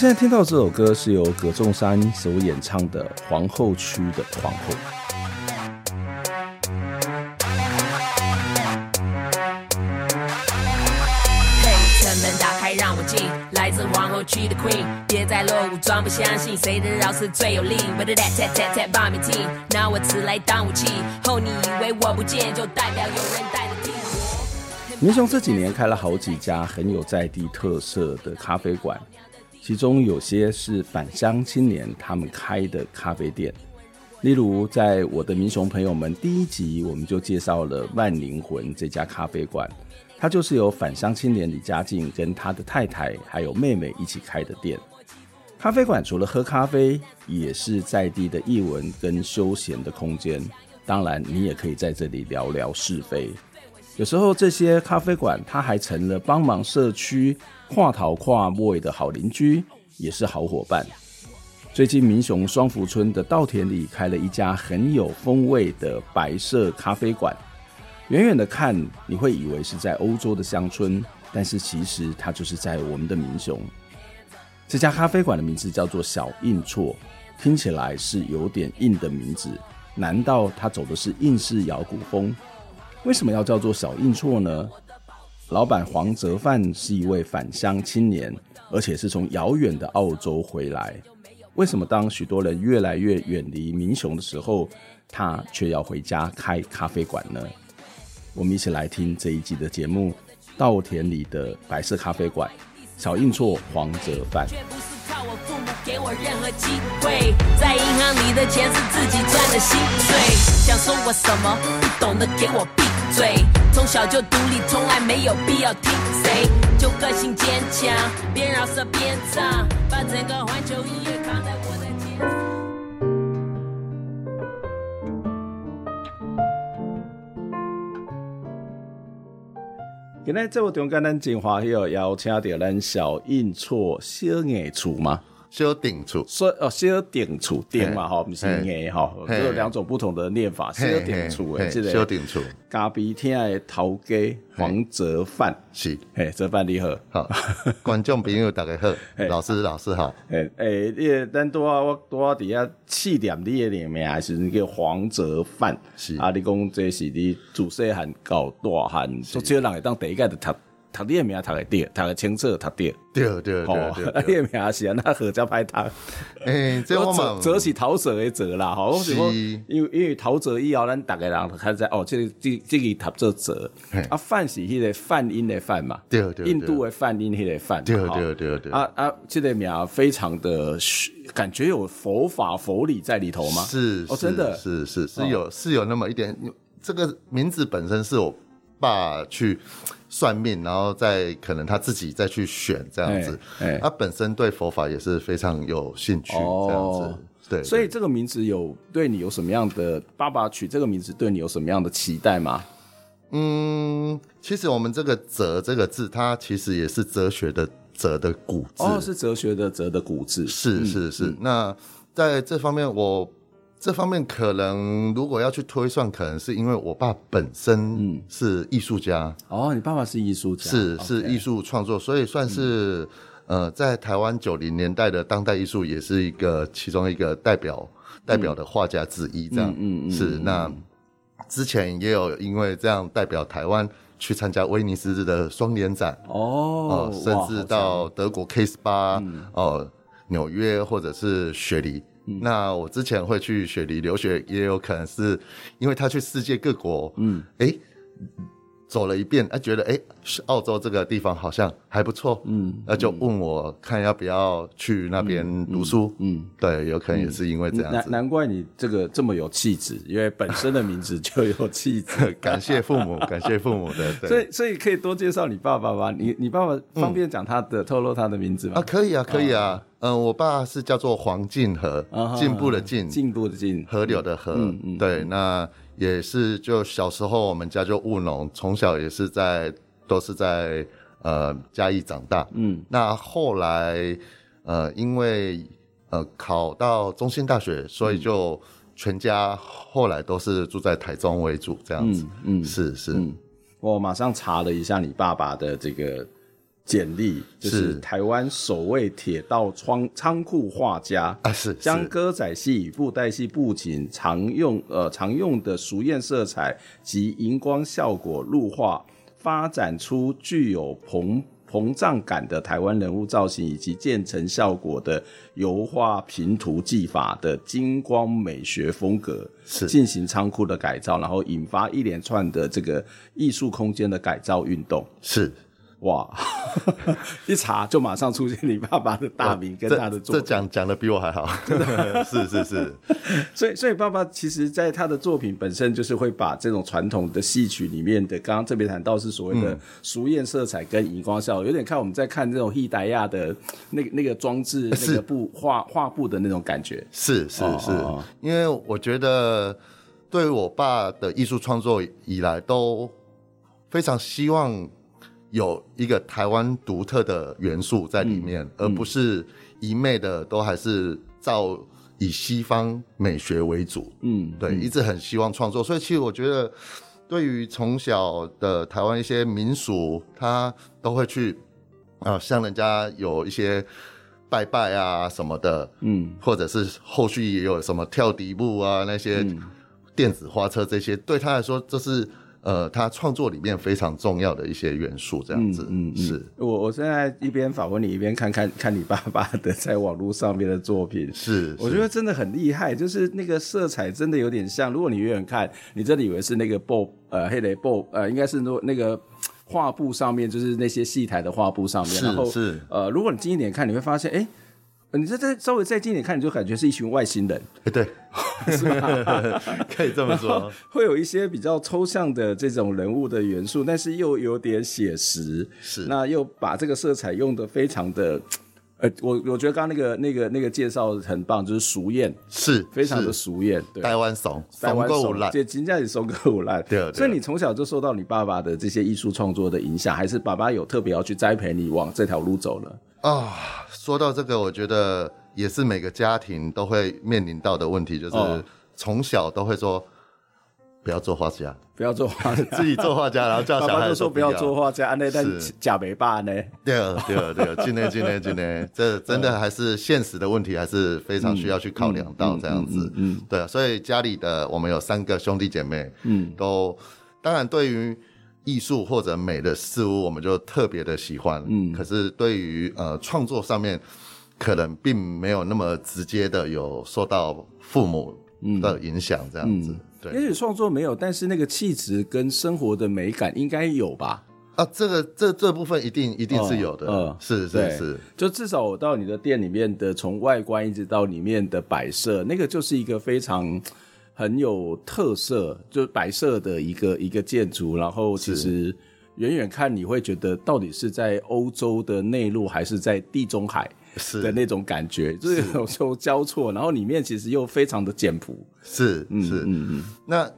现在听到这首歌是由葛仲山所演唱的《皇后区的皇后》。嘿，城门打开，让我进，来自皇后区的 Queen，别再落伍，装不相信，谁的饶舌最有力？我的 that that that that bomb team，拿我词来当武器，后你以为我不见，就代表有人带着听。民雄这几年开了好几家很有在地特色的咖啡馆。其中有些是返乡青年他们开的咖啡店，例如在我的民雄朋友们第一集，我们就介绍了万灵魂这家咖啡馆，它就是由返乡青年李家静跟他的太太还有妹妹一起开的店。咖啡馆除了喝咖啡，也是在地的艺文跟休闲的空间，当然你也可以在这里聊聊是非。有时候这些咖啡馆，它还成了帮忙社区跨头跨尾的好邻居，也是好伙伴。最近民雄双福村的稻田里开了一家很有风味的白色咖啡馆，远远的看你会以为是在欧洲的乡村，但是其实它就是在我们的民雄。这家咖啡馆的名字叫做小印错，听起来是有点硬的名字，难道它走的是印式摇鼓风？为什么要叫做小印错呢？老板黄泽范是一位返乡青年，而且是从遥远的澳洲回来。为什么当许多人越来越远离民雄的时候，他却要回家开咖啡馆呢？我们一起来听这一集的节目《稻田里的白色咖啡馆》，小印错黄泽范。给我任何机会，在银行里的钱是自己赚的薪水。想说我什么不懂的，给我嘴。从小就独立，从来没有必要听谁。就个性坚强，边饶舌边唱，把整个环球音乐扛在我的肩上。今天这部中间咱真欢喜哦，邀请到咱小印厝小印厝吗？小顶厝，说哦，小顶处顶嘛吼，不是硬哈，有两种不同的念法。小顶处诶，即个小顶处，咖啡厅的头家黄泽范。是，嘿，泽范你好，好，观众朋友大家好，老师老师好，诶诶，你咱多啊，我多啊，底下起点你的名还是叫黄泽范，是。啊，你讲这是你自细汉到大汉，所以人会当第一个就读。读你的名读个对，读个清楚读对，对对对对，你的名是啊，那何叫歹读？诶，这我嘛，折是陶喆的折啦，吼，是因为因为陶喆以后，咱逐个人开始哦，这个这这个读做折，啊，范是迄个梵音的梵嘛，对对，印度的梵音迄个梵，对对对对，啊啊，这个名非常的感觉有佛法佛理在里头吗？是，哦，真 的是是是有是有那么一点，这个名字本身是我爸去。算命，然后再可能他自己再去选这样子。哎，他本身对佛法也是非常有兴趣，这样子。对，所以这个名字有对你有什么样的？爸爸取这个名字对你有什么样的期待吗？嗯，其实我们这个“哲”这个字，它其实也是哲学的“哲”的古字。哦，是哲学的“哲”的古字。是是是。那在这方面，我。这方面可能如果要去推算，可能是因为我爸本身是艺术家。嗯、哦，你爸爸是艺术家，是是艺术创作，所以算是、嗯、呃，在台湾九零年代的当代艺术也是一个其中一个代表代表的画家之一。这样，嗯嗯，是那之前也有因为这样代表台湾去参加威尼斯的双年展哦、呃，甚至到德国 K 十八哦，纽约或者是雪梨。那我之前会去雪梨留学，也有可能是因为他去世界各国，嗯，哎、欸，走了一遍，哎，觉得哎，澳洲这个地方好像还不错，嗯，那就问我看要不要去那边读书，嗯，嗯对，有可能也是因为这样子。难难怪你这个这么有气质，因为本身的名字就有气质。感谢父母，感谢父母的。对所以所以可以多介绍你爸爸吗？你你爸爸方便讲他的、嗯、透露他的名字吗？啊，可以啊，可以啊。嗯、呃，我爸是叫做黄进和，进步的进，进步的进，河流的河。嗯嗯，对，那。也是，就小时候我们家就务农，从小也是在都是在呃嘉义长大。嗯，那后来呃因为呃考到中兴大学，所以就全家后来都是住在台中为主这样子。嗯，嗯是是、嗯。我马上查了一下你爸爸的这个。简历就是台湾首位铁道仓仓库画家。啊，是将歌仔戏与布袋戏布景常用呃常用的熟艳色彩及荧光效果入画，发展出具有膨膨胀感的台湾人物造型以及渐层效果的油画平涂技法的金光美学风格，是。进行仓库的改造，然后引发一连串的这个艺术空间的改造运动，是。哇，一查就马上出现你爸爸的大名跟 他的作品，这讲讲的比我还好，是是是，所以所以爸爸其实在他的作品本身就是会把这种传统的戏曲里面的，刚刚这边谈到是所谓的俗艳色彩跟荧光效果，有点看我们在看这种易达亚的那个那个装置那个布画画布的那种感觉，是是是，因为我觉得对于我爸的艺术创作以来都非常希望。有一个台湾独特的元素在里面，嗯、而不是一昧的都还是照以西方美学为主。嗯，对，嗯、一直很希望创作，所以其实我觉得，对于从小的台湾一些民俗，他都会去啊，像人家有一些拜拜啊什么的，嗯，或者是后续也有什么跳迪步啊那些电子花车这些，对他来说这是。呃，他创作里面非常重要的一些元素，这样子，嗯，是。我我现在一边访问你，一边看看看你爸爸的在网络上面的作品，是，我觉得真的很厉害，就是那个色彩真的有点像，如果你远远看，你真的以为是那个布，呃，黑雷布，呃，应该是那那个画布上面，就是那些戏台的画布上面，然后是，呃，如果你近一点看，你会发现，哎。你这再稍微再近一点看，你就感觉是一群外星人。欸、对，是吗？可以这么说。会有一些比较抽象的这种人物的元素，但是又有点写实。是。那又把这个色彩用的非常的，呃，我我觉得刚刚那个那个那个介绍很棒，就是熟艳，是非常的熟艳。对，台湾怂，台湾怂，这金价也怂个无赖。对。所以你从小就受到你爸爸的这些艺术创作的影响，还是爸爸有特别要去栽培你往这条路走了？啊、哦，说到这个，我觉得也是每个家庭都会面临到的问题，就是从小都会说不要做画家，不要做画家，自己做画家，然后叫小孩就说不要做画家，那但假没办呢？对对对，今天今天今天，这真的还是现实的问题，还是非常需要去考量到这样子。嗯，对啊，所以家里的我们有三个兄弟姐妹，嗯，都当然对于。艺术或者美的事物，我们就特别的喜欢。嗯，可是对于呃创作上面，可能并没有那么直接的有受到父母的影响，这样子。嗯嗯、对，也许创作没有，但是那个气质跟生活的美感应该有吧？啊，这个这这部分一定一定是有的。嗯、呃，是是是，就至少我到你的店里面的，从外观一直到里面的摆设，那个就是一个非常。很有特色，就是白色的一个一个建筑，然后其实远远看你会觉得到底是在欧洲的内陆还是在地中海的那种感觉，是就是有时候交错，然后里面其实又非常的简朴，是是嗯嗯嗯。那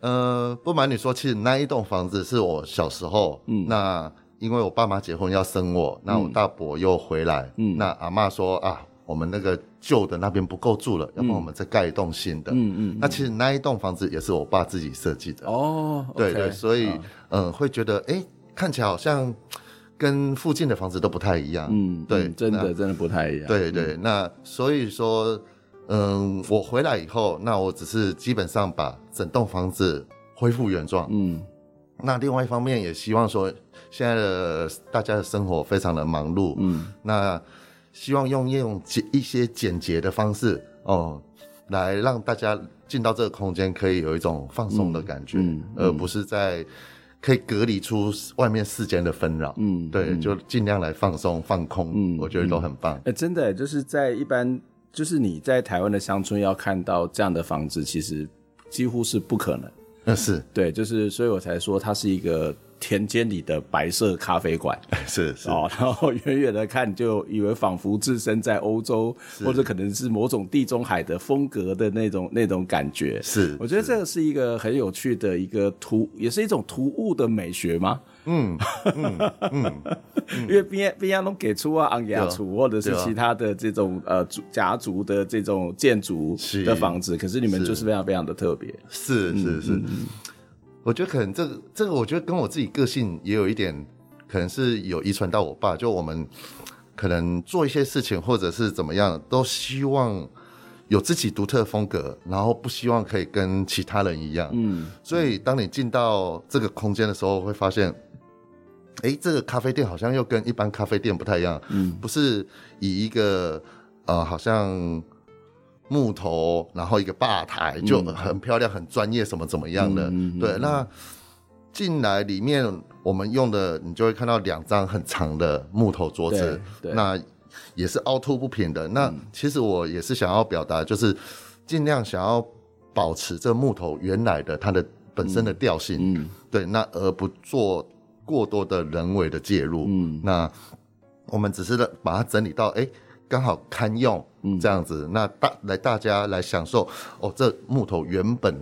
呃，不瞒你说，其实那一栋房子是我小时候，嗯，那因为我爸妈结婚要生我，那我大伯又回来，嗯，那阿嬷说啊。我们那个旧的那边不够住了，要不然我们再盖一栋新的。嗯嗯。那其实那一栋房子也是我爸自己设计的。哦。对对，所以嗯，会觉得哎，看起来好像跟附近的房子都不太一样。嗯，对，真的真的不太一样。对对，那所以说，嗯，我回来以后，那我只是基本上把整栋房子恢复原状。嗯。那另外一方面也希望说，现在的大家的生活非常的忙碌。嗯。那。希望用用简一些简洁的方式哦，来让大家进到这个空间，可以有一种放松的感觉，嗯嗯嗯、而不是在可以隔离出外面世间的纷扰。嗯，对，就尽量来放松放空。嗯，我觉得都很棒。哎、嗯欸，真的就是在一般，就是你在台湾的乡村要看到这样的房子，其实几乎是不可能。嗯，是对，就是所以我才说它是一个。田间里的白色咖啡馆，是是。哦，然后远远的看就以为仿佛置身在欧洲，或者可能是某种地中海的风格的那种那种感觉。是，我觉得这个是一个很有趣的一个图，也是一种图物的美学吗？嗯 嗯嗯，因为边边上都给出啊昂亚图，或者是其他的这种呃家族的这种建筑的房子，可是你们就是非常非常的特别。是是是。我觉得可能这个这个，我觉得跟我自己个性也有一点，可能是有遗传到我爸。就我们可能做一些事情，或者是怎么样，都希望有自己独特的风格，然后不希望可以跟其他人一样。嗯，所以当你进到这个空间的时候，会发现，哎，这个咖啡店好像又跟一般咖啡店不太一样。嗯，不是以一个呃，好像。木头，然后一个吧台就很漂亮，很专业，什么怎么样的？嗯、对，那进来里面我们用的，你就会看到两张很长的木头桌子，那也是凹凸不平的。那其实我也是想要表达，就是尽量想要保持这木头原来的它的本身的调性，嗯，对，那而不做过多的人为的介入。嗯，那我们只是把它整理到，哎。刚好堪用，这样子，嗯、那大来大家来享受哦，这木头原本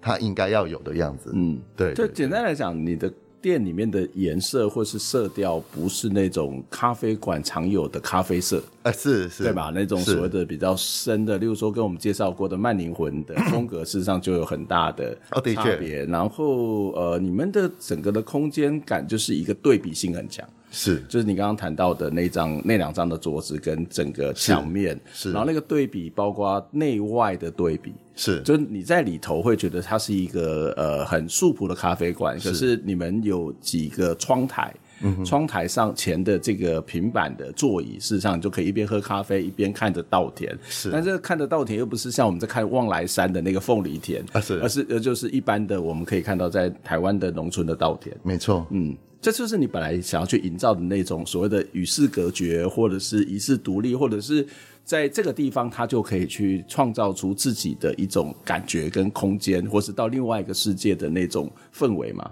它应该要有的样子，嗯，对，对，就简单来讲，你的店里面的颜色或是色调不是那种咖啡馆常有的咖啡色，哎、欸，是是，对吧？那种所谓的比较深的，例如说跟我们介绍过的慢灵魂的风格，事实上就有很大的差别。哦、然后呃，你们的整个的空间感就是一个对比性很强。是，就是你刚刚谈到的那张、那两张的桌子跟整个墙面，是，然后那个对比，包括内外的对比，是，就是你在里头会觉得它是一个呃很素朴的咖啡馆，可是你们有几个窗台，嗯，窗台上前的这个平板的座椅，事实上你就可以一边喝咖啡一边看着稻田，是，但是看着稻田又不是像我们在看望来山的那个凤梨田，啊，是，而是呃就是一般的我们可以看到在台湾的农村的稻田，没错，嗯。这就是你本来想要去营造的那种所谓的与世隔绝，或者是与世独立，或者是在这个地方，他就可以去创造出自己的一种感觉跟空间，或是到另外一个世界的那种氛围吗？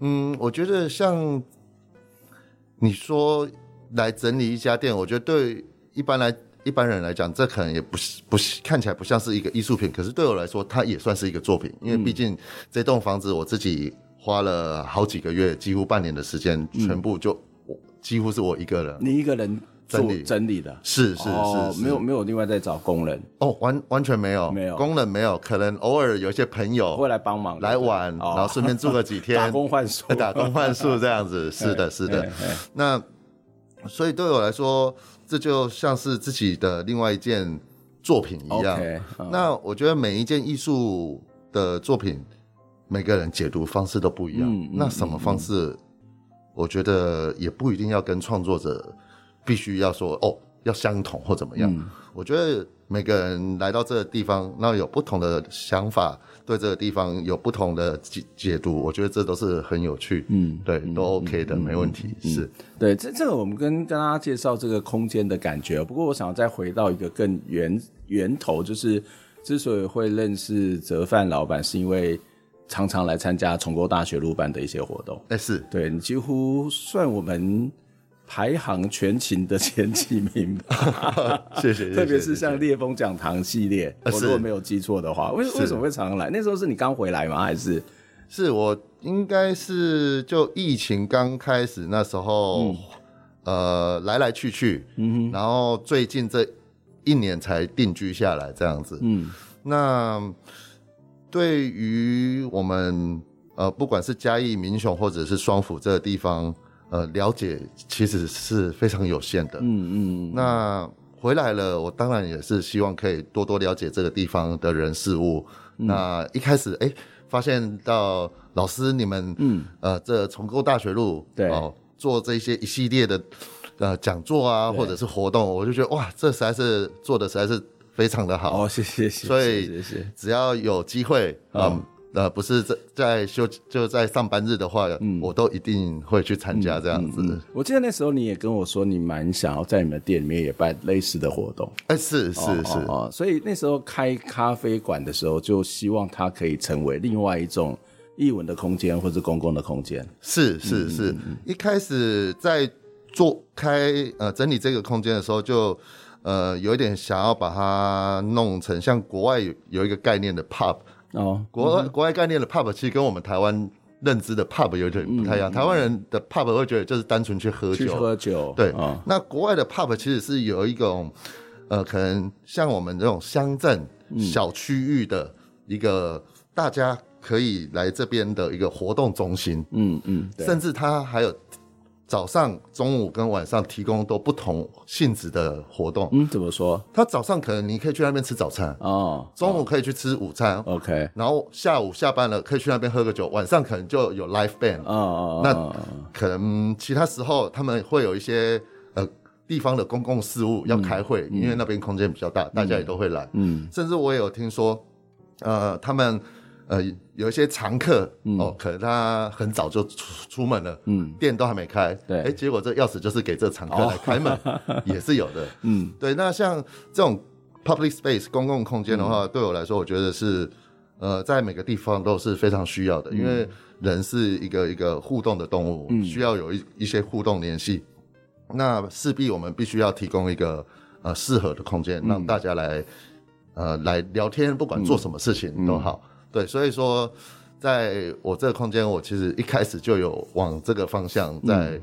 嗯，我觉得像你说来整理一家店，我觉得对一般来一般人来讲，这可能也不是不是看起来不像是一个艺术品，可是对我来说，它也算是一个作品，因为毕竟这栋房子我自己。花了好几个月，几乎半年的时间，全部就我几乎是我一个人，你一个人整理。整理的，是是是，没有没有另外再找工人？哦，完完全没有。没有。工人没有，可能偶尔有一些朋友会来帮忙来玩，然后顺便住个几天，打工换宿，打工换宿这样子，是 的是的。那所以对我来说，这就像是自己的另外一件作品一样。那我觉得每一件艺术的作品。每个人解读方式都不一样，那什么方式，我觉得也不一定要跟创作者必须要说哦要相同或怎么样。嗯、我觉得每个人来到这个地方，那有不同的想法，对这个地方有不同的解解读，我觉得这都是很有趣。嗯，对，都 OK 的，嗯、没问题。是对这这个我们跟跟大家介绍这个空间的感觉。不过我想再回到一个更源源头，就是之所以会认识泽范老板，是因为。常常来参加重构大学路办的一些活动，哎、欸，是。对你几乎算我们排行全勤的前几名吧，谢谢。特别是像烈风讲堂系列，我如果没有记错的话，为为什么会常常来？那时候是你刚回来吗？还是？是我应该是就疫情刚开始那时候，嗯、呃，来来去去，嗯哼，然后最近这一年才定居下来这样子，嗯，那。对于我们呃，不管是嘉义、民雄或者是双府这个地方，呃，了解其实是非常有限的。嗯嗯。嗯，那回来了，我当然也是希望可以多多了解这个地方的人事物。嗯、那一开始，哎，发现到老师你们，嗯，呃，这重构大学路，对哦、呃，做这些一系列的呃讲座啊，或者是活动，我就觉得哇，这实在是做的实在是。非常的好哦，谢谢谢谢。所以只要有机会，嗯，呃，不是在在休就在上班日的话，嗯，我都一定会去参加这样子，嗯嗯嗯。我记得那时候你也跟我说，你蛮想要在你们店里面也办类似的活动。哎，是是是，哦，哦，所以那时候开咖啡馆的时候，就希望它可以成为另外一种艺文的空间或者公共的空间。是是是，一开始在做开呃整理这个空间的时候就。呃，有一点想要把它弄成像国外有有一个概念的 pub 哦，国外、嗯、国外概念的 pub 其实跟我们台湾认知的 pub 有点不太一样。嗯、台湾人的 pub 会觉得就是单纯去喝酒，去喝酒。对，哦、那国外的 pub 其实是有一种呃，可能像我们这种乡镇小区域的一个大家可以来这边的一个活动中心。嗯嗯，甚至它还有。早上、中午跟晚上提供都不同性质的活动。嗯，怎么说？他早上可能你可以去那边吃早餐哦，中午可以去吃午餐。OK，然后下午下班了可以去那边喝个酒，晚上可能就有 live band。哦哦，那可能其他时候他们会有一些呃地方的公共事务要开会，因为那边空间比较大，大家也都会来。嗯，甚至我也有听说，呃，他们。呃，有一些常客、嗯、哦，可能他很早就出出门了，嗯，店都还没开，对，哎，结果这钥匙就是给这常客来开门，哦、也是有的，嗯，对。那像这种 public space 公共空间的话，嗯、对我来说，我觉得是呃，在每个地方都是非常需要的，嗯、因为人是一个一个互动的动物，嗯、需要有一一些互动联系，那势必我们必须要提供一个呃适合的空间，让大家来、嗯、呃来聊天，不管做什么事情都好。嗯嗯对，所以说，在我这个空间，我其实一开始就有往这个方向在、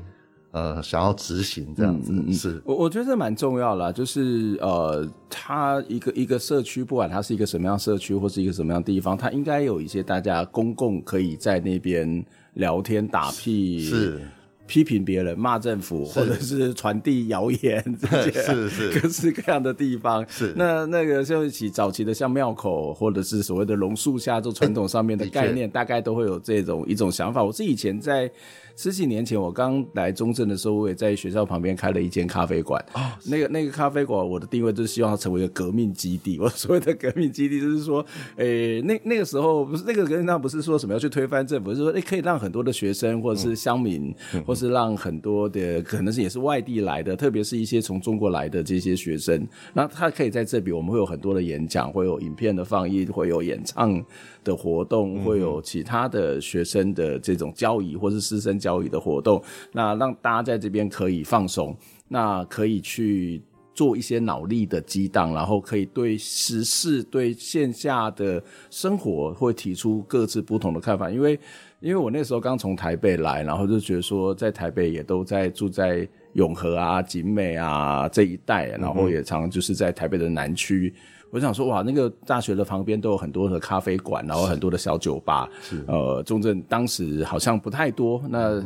嗯、呃想要执行这样子。嗯、是我我觉得这蛮重要啦，就是呃，它一个一个社区，不管它是一个什么样社区或是一个什么样地方，它应该有一些大家公共可以在那边聊天打屁。是。批评别人、骂政府，或者是传递谣言，这些 是是各式各样的地方。是那那个像一起早期的像庙口，或者是所谓的榕树下，做传统上面的概念，大概都会有这种一种想法。我是以前在。十几年前，我刚来中正的时候，我也在学校旁边开了一间咖啡馆。哦，那个那个咖啡馆，我的定位就是希望它成为一个革命基地。我所谓的革命基地，就是说，诶、欸，那那个时候不是那个革命，那不是说什么要去推翻政府，就是说，诶、欸，可以让很多的学生或者是乡民，嗯、或是让很多的可能是也是外地来的，特别是一些从中国来的这些学生，那他可以在这里，我们会有很多的演讲，会有影片的放映，会有演唱的活动，会有其他的学生的这种交易或是师生交易的活动，那让大家在这边可以放松，那可以去做一些脑力的激荡，然后可以对时事、对线下的生活会提出各自不同的看法。因为，因为我那时候刚从台北来，然后就觉得说，在台北也都在住在永和啊、景美啊这一带，然后也常就是在台北的南区。我想说，哇，那个大学的旁边都有很多的咖啡馆，然后很多的小酒吧。是，呃，中正当时好像不太多，那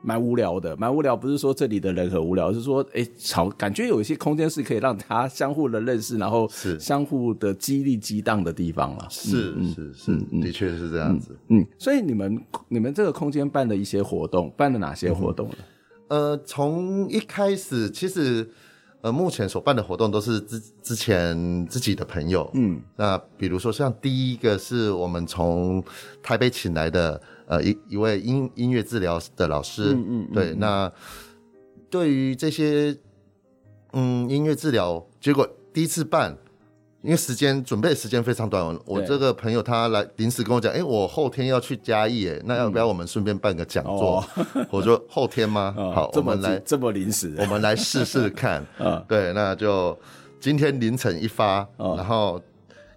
蛮无聊的，蛮无聊。不是说这里的人很无聊，是说，哎、欸，吵，感觉有一些空间是可以让他相互的认识，然后是相互的激励激荡的地方了。是是是，的确是这样子。嗯，所以你们你们这个空间办了一些活动，办了哪些活动呢？嗯、呃，从一开始其实。呃，目前所办的活动都是之之前自己的朋友，嗯，那比如说像第一个是我们从台北请来的，呃，一一位音音乐治疗的老师，嗯嗯，对，那对于这些嗯音乐治疗，结果第一次办。因为时间准备的时间非常短，我这个朋友他来临时跟我讲，哎，我后天要去嘉义，哎，那要不要我们顺便办个讲座？我说后天吗？好，我们来这么临时，我们来试试看。对，那就今天凌晨一发，然后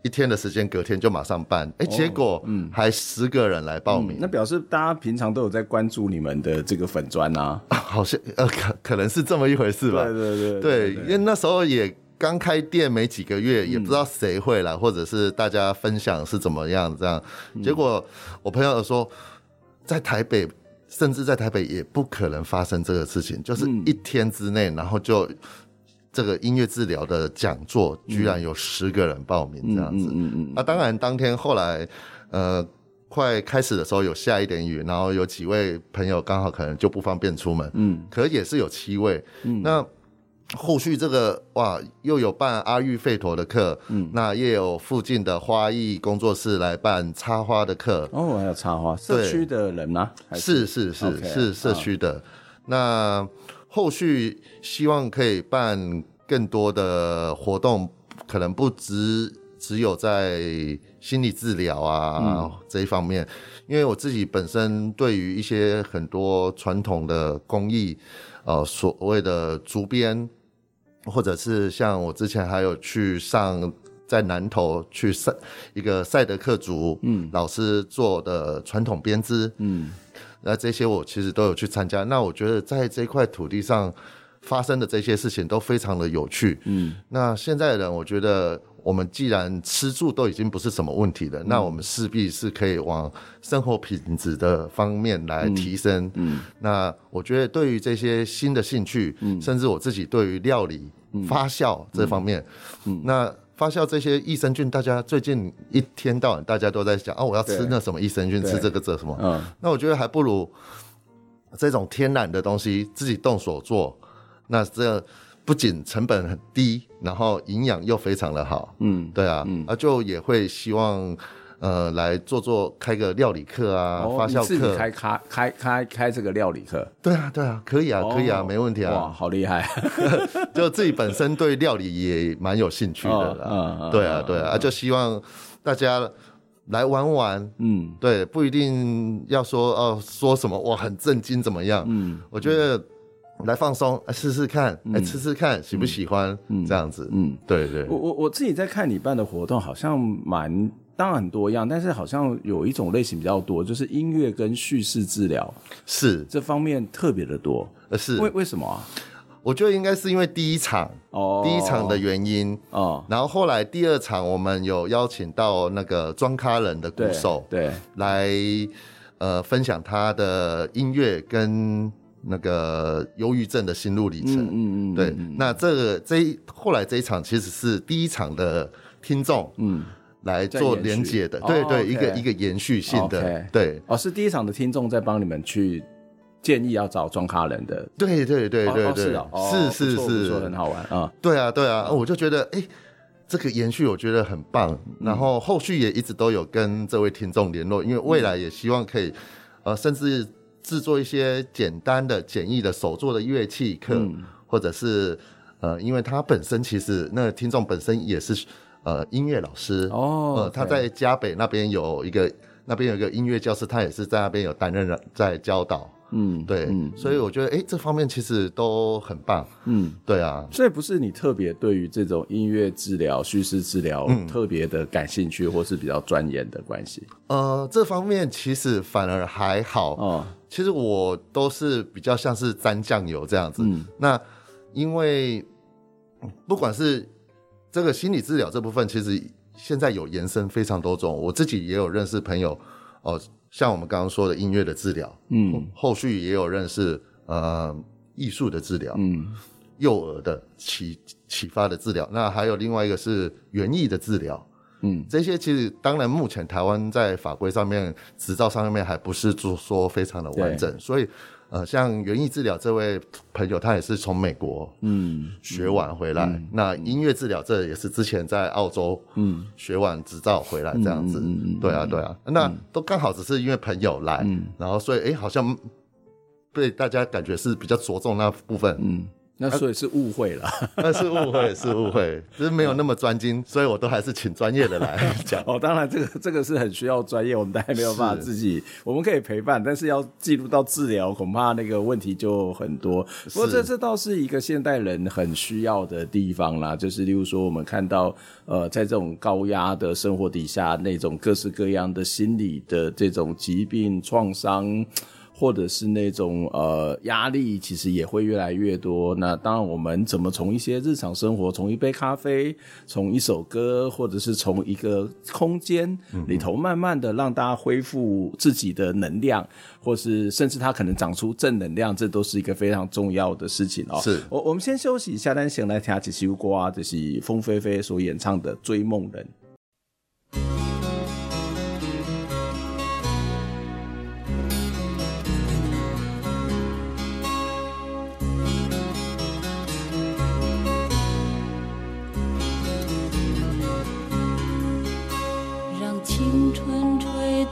一天的时间，隔天就马上办。哎，结果嗯，还十个人来报名，那表示大家平常都有在关注你们的这个粉砖啊？好像呃，可可能是这么一回事吧？对对对，对，因为那时候也。刚开店没几个月，也不知道谁会来，嗯、或者是大家分享是怎么样这样。结果我朋友说，在台北，甚至在台北也不可能发生这个事情，就是一天之内，然后就这个音乐治疗的讲座，居然有十个人报名这样子。嗯嗯嗯。那当然，当天后来，呃，快开始的时候有下一点雨，然后有几位朋友刚好可能就不方便出门。嗯。可也是有七位。嗯。那。后续这个哇，又有办阿育吠陀的课，嗯，那也有附近的花艺工作室来办插花的课。哦，还有插花，社区的人吗？是是是 okay, 是社区的。哦、那后续希望可以办更多的活动，可能不只只有在心理治疗啊、嗯、这一方面，因为我自己本身对于一些很多传统的工艺，呃，所谓的竹编。或者是像我之前还有去上在南投去赛一个赛德克族嗯老师做的传统编织嗯，那这些我其实都有去参加。那我觉得在这块土地上发生的这些事情都非常的有趣嗯。那现在的人，我觉得我们既然吃住都已经不是什么问题了，嗯、那我们势必是可以往生活品质的方面来提升。嗯。嗯，那我觉得对于这些新的兴趣，嗯，甚至我自己对于料理。发酵这方面，嗯嗯、那发酵这些益生菌，大家最近一天到晚大家都在讲哦，我要吃那什么益生菌，吃这个这什么，嗯，那我觉得还不如这种天然的东西自己动手做，那这不仅成本很低，然后营养又非常的好，嗯，对啊，嗯、啊就也会希望。呃，来做做开个料理课啊，哦、发酵课，开开开开开这个料理课，对啊对啊，可以啊、哦、可以啊，没问题啊，哇，好厉害，就自己本身对料理也蛮有兴趣的啦，哦嗯、对啊对啊，嗯、就希望大家来玩玩，嗯，对，不一定要说哦说什么哇很震惊怎么样，嗯，我觉得来放松，试试看，哎、嗯，吃吃看喜不喜欢，嗯，这样子，嗯，对对，我我我自己在看你办的活动，好像蛮。当然很多样，但是好像有一种类型比较多，就是音乐跟叙事治疗，是。这方面特别的多。呃，是。为为什么啊？我觉得应该是因为第一场哦，第一场的原因。哦，然后后来第二场我们有邀请到那个庄咖人的鼓手对，对。来呃分享他的音乐跟那个忧郁症的心路历程。嗯嗯嗯，对。那这个这一后来这一场其实是第一场的听众嗯。来做连接的，对对，一个一个延续性的，对。哦，是第一场的听众在帮你们去建议要找庄咖人的，对对对对对，是是是，说很好玩啊，对啊对啊，我就觉得哎，这个延续我觉得很棒，然后后续也一直都有跟这位听众联络，因为未来也希望可以，呃，甚至制作一些简单的简易的手作的乐器课，或者是呃，因为他本身其实那个听众本身也是。呃，音乐老师。哦，呃，他在嘉北那边有一个，那边有一个音乐教室，他也是在那边有担任在教导，嗯，对，嗯，所以我觉得，哎、欸，这方面其实都很棒，嗯，对啊，所以不是你特别对于这种音乐治疗、叙事治疗特别的感兴趣，或是比较钻研的关系？呃，这方面其实反而还好，哦，其实我都是比较像是沾酱油这样子，嗯，那因为不管是。这个心理治疗这部分，其实现在有延伸非常多种。我自己也有认识朋友，哦，像我们刚刚说的音乐的治疗，嗯，后续也有认识呃艺术的治疗，嗯，幼儿的启启发的治疗，那还有另外一个是园艺的治疗，嗯，这些其实当然目前台湾在法规上面、执照上面还不是说非常的完整，所以。呃，像园艺治疗这位朋友，他也是从美国嗯学完回来。嗯嗯、那音乐治疗这也是之前在澳洲嗯学完执照回来这样子。对啊，对啊，嗯、那都刚好只是因为朋友来，嗯、然后所以哎、欸，好像被大家感觉是比较着重那部分。嗯那所以是误会了，那是误会，是误会，只是没有那么专精，所以我都还是请专业的来 讲。哦，当然这个这个是很需要专业，我们大家没有办法自己，我们可以陪伴，但是要进入到治疗，恐怕那个问题就很多。不过这这倒是一个现代人很需要的地方啦，就是例如说我们看到，呃，在这种高压的生活底下，那种各式各样的心理的这种疾病创伤。或者是那种呃压力，其实也会越来越多。那当然，我们怎么从一些日常生活，从一杯咖啡，从一首歌，或者是从一个空间里头，慢慢的让大家恢复自己的能量，或是甚至他可能长出正能量，这都是一个非常重要的事情哦。是，我我们先休息一下，等下来听几首歌啊，就是风飞飞所演唱的《追梦人》。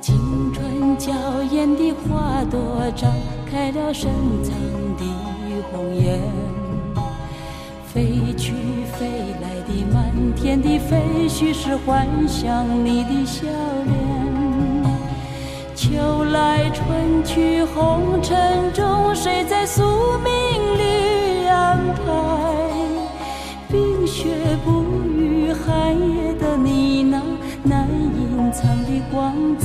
青春娇艳的花朵张开了深藏的红颜，飞去飞来的满天的飞絮是幻想你的笑脸。秋来春去红尘中，谁在宿命里安排？冰雪不语，寒夜的你的光彩。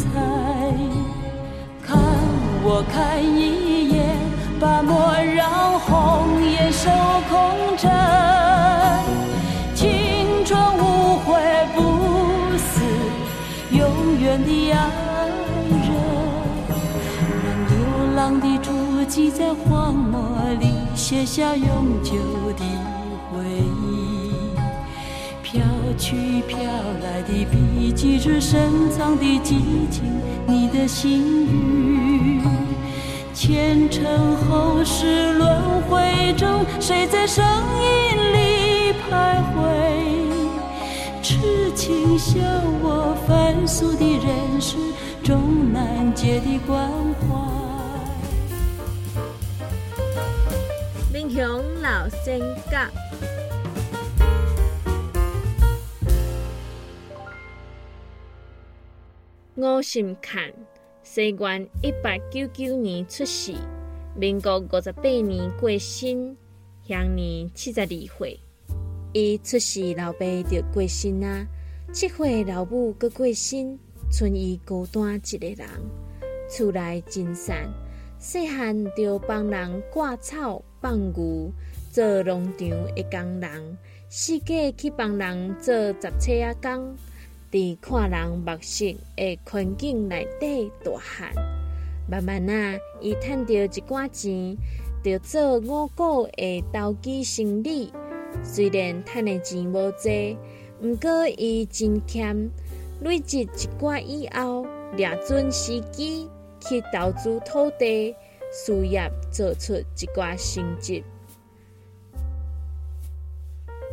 我看一眼，把莫让红颜守空枕。青春无悔不死，永远的爱人。让流浪的足迹在荒漠里写下永久的回忆。飘去飘来的笔迹是深藏的激情，你的心语。前尘后世轮回中，谁在声音里徘徊？痴情笑我凡俗的人世，终难解的关怀。民雄老仙甲，我心看。西元一八九九年出世，民国五十八年过身，享年七十二岁。伊出世老爸就过身啊，七岁老母阁过身，剩伊孤单一个人，厝内真散。细汉就帮人割草、放牛，做农场的工人，四界去帮人做杂车仔工。伫看人目色的环境内底大汉，慢慢啊，伊赚到一寡钱，就做五谷的投机生意。虽然赚的钱无济，毋过伊真俭，累积一寡以后，抓准时机去投资土地，事业做出一寡成绩。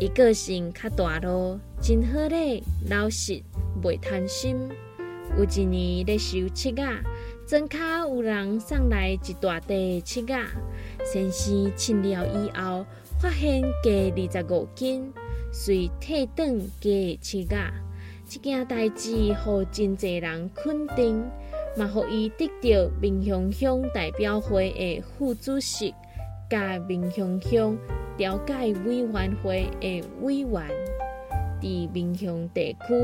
伊个性较大咯，真好咧，老实，袂贪心。有一年咧收粟仔，庄脚有人送来一大袋粟仔，先生称了以后，发现加二十五斤，遂退转加的粟仔。这件代志，互真侪人肯定，嘛互伊得到民雄乡代表会的副主席，甲民雄乡。调解委员会的委员，伫民雄地区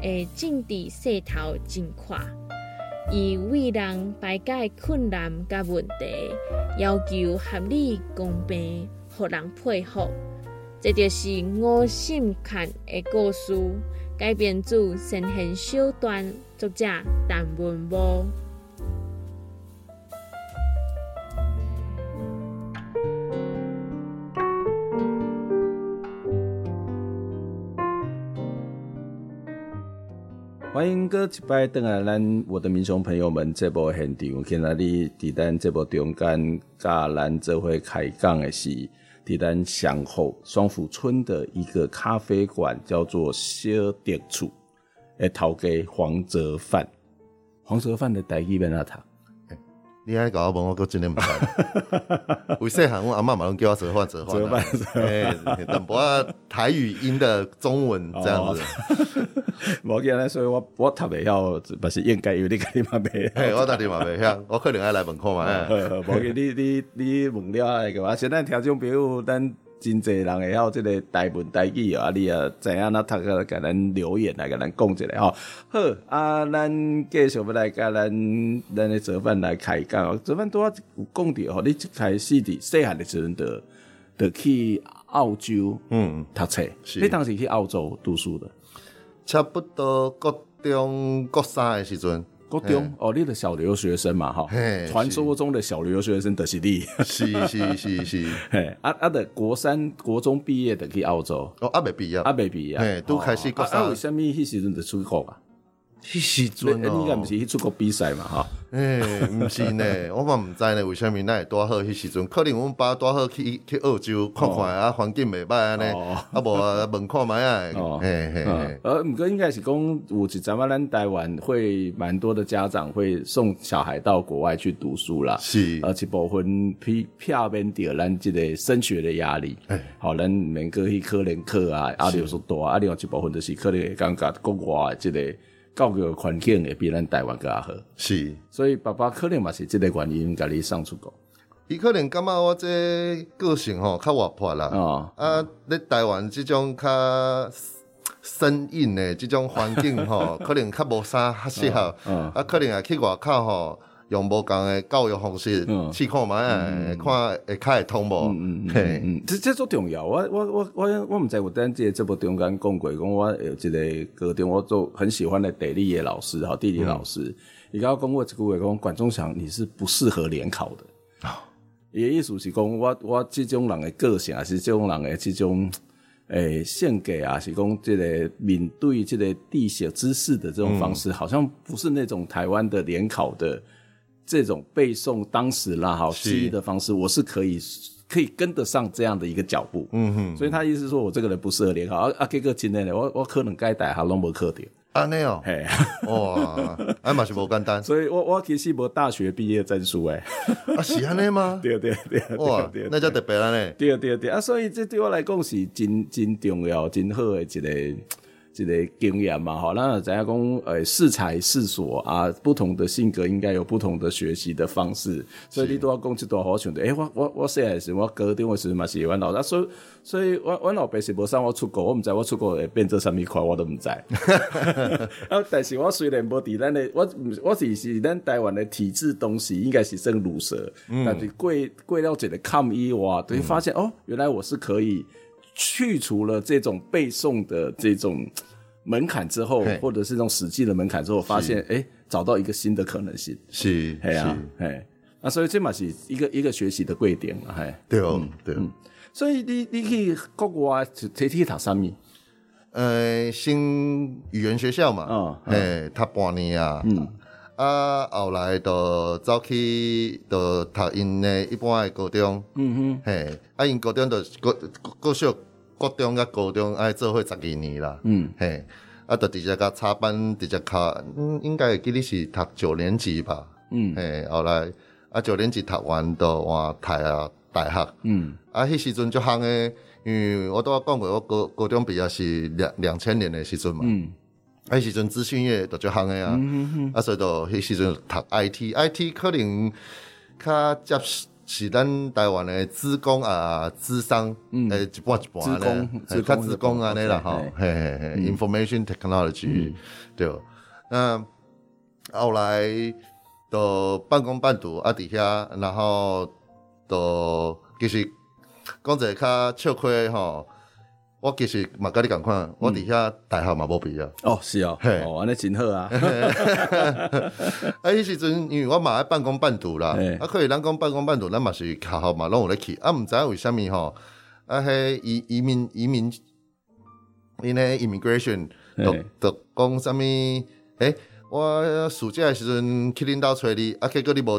诶政治势头真快，以为人排解困难甲问题，要求合理公平，互人佩服。这就是我心看的故事，改编自神仙小段，作者陈文波。欢迎各一摆登来咱我的民雄朋友们，这部现场，今仔日伫咱这部中间，甲咱做伙开讲的是伫咱祥后双福村的一个咖啡馆，叫做小竹厝，诶，头家黄泽范，黄泽范的台语要安怎读？你爱甲我问我，阁真诶毋知。为细汉，阮阿嬷嘛拢叫我折换折换。哎，淡薄仔台语音的中文这样子。无见咧，所以我我读袂晓，不是应该有你家己嘛袂。嘿，我家己嘛袂晓，我可能爱来问看嘛。无见你你你问了个话，现在听众朋友咱。真侪人会晓即个台文台语啊，你啊知影那读个甲咱留言来甲咱讲一下吼。好啊，咱继续要来甲咱咱的泽范来开讲。泽范拄仔有讲着吼，你一开始伫细汉的时阵，就就去澳洲嗯读册，你当时去澳洲读书的，差不多国中国三的时阵。高中哦，你的小留学生嘛，哈，传说中的小留学生的是你，是是是是，嘿，啊啊的国三、国中毕业的去澳洲，哦，阿未毕业，阿未毕业，嘿，都开始国三，啊，为什么迄时阵就出国啊？迄时阵哦，你应该不是去出国比赛嘛，哈。诶、欸，毋是呢，我嘛毋知呢，为虾米那会拄好？迄时阵可能阮爸拄好去去澳洲看看啊，环境袂歹安尼，啊无问看觅啊，嘿嘿。呃，毋过应该是讲有一阵仔咱台湾会蛮多的家长会送小孩到国外去读书啦，是，而且部分避免掉咱即个升学的压力，好，咱免阁去可能课啊，压力所大，啊，另外一部分就是可能会感觉国外即个。教育环境会比咱台湾较好，是，所以爸爸可能嘛是即个原因，甲你送出国。伊可能感觉我这个性吼较活泼啦，哦、啊，咧台湾即种较生硬的这种环境吼，可能较无啥较适合，哦、啊，可能也去外口吼。用无共的教育方式去看嘛，看会较会通无？嗯嗯嗯，这这足重要。我我我我我毋知有等这这部中间讲过，讲我有一个高中我做很喜欢的地理的老师，哈，地理老师，伊甲我讲过一句话，讲管仲祥你是不适合联考的。伊的意思是讲我我这种人的个性，还是这种人的这种诶性格啊，是讲这个面对这个地学知识的这种方式，好像不是那种台湾的联考的。这种背诵当时啦，好记忆的方式，我是可以可以跟得上这样的一个脚步。嗯哼，所以他意思说我这个人不适合联考。啊啊，这个今天呢，我我可能该带哈拢无课掉。啊，那哦，嘿，哇，哎嘛是无简单。所以我我其实无大学毕业证书诶。啊，是安尼吗？对对对，哇，那叫特别安尼。对对对啊，所以这对我来讲是真真重要、真好诶一个。这个经验嘛，好，那怎样讲？呃，适才适所啊，不同的性格应该有不同的学习的方式，所以你都要讲这段好像的。诶，我我我细汉时，我高中的时嘛是阮老，所以所以我阮老爸是无送我出国，我毋知我出国会变做啥物款，我都毋知。啊，但是我虽然无伫咱的，我我是是咱台湾的体制东西，应该是算鲁蛇，嗯、但是过过了这个坎以后，就发现、嗯、哦，原来我是可以。去除了这种背诵的这种门槛之后，或者是这种死记的门槛之后，发现哎，找到一个新的可能性。是，哎呀，哎，那所以这嘛是一个一个学习的贵点嘛，哎，对哦，对。所以你你去国外去去读什么？呃，新语言学校嘛，嗯，哎，他半年啊，嗯，啊，后来就走去就读因的一般的高中，嗯哼，嘿。啊，因高中就高高小、高中甲高中爱做伙十二年啦。嗯，嘿，啊，就直接甲插班，直接考，嗯，应该会记得是读九年级吧。嗯，嘿，后来啊，九年级读完就换台啊大学。嗯，啊，迄时阵就行诶，因为我都讲过，我高高中毕业是两两千年诶时阵嘛。嗯，啊，迄时阵资讯业就就行诶啊。啊，所以就迄时阵读 IT，IT 可能较接。是咱台湾诶资工啊，资商，诶，一半一半咧，是较资工安尼啦，吼，嘿嘿嘿，information technology，对。那后来都半工半读啊，底下，然后都其实讲一个较笑亏吼。我其实嘛甲你共款，我伫遐大学嘛无毕业。哦，是哦，哦，安尼真好啊。啊，迄时阵因为我嘛爱半工半读啦，啊，可以咱讲半工半读，咱嘛是学校嘛拢有咧去。啊，毋知影为虾米吼，啊，迄移移民移民，因咧 immigration，都都讲啥物？诶，我暑假诶时阵去恁兜找你，啊，结果你无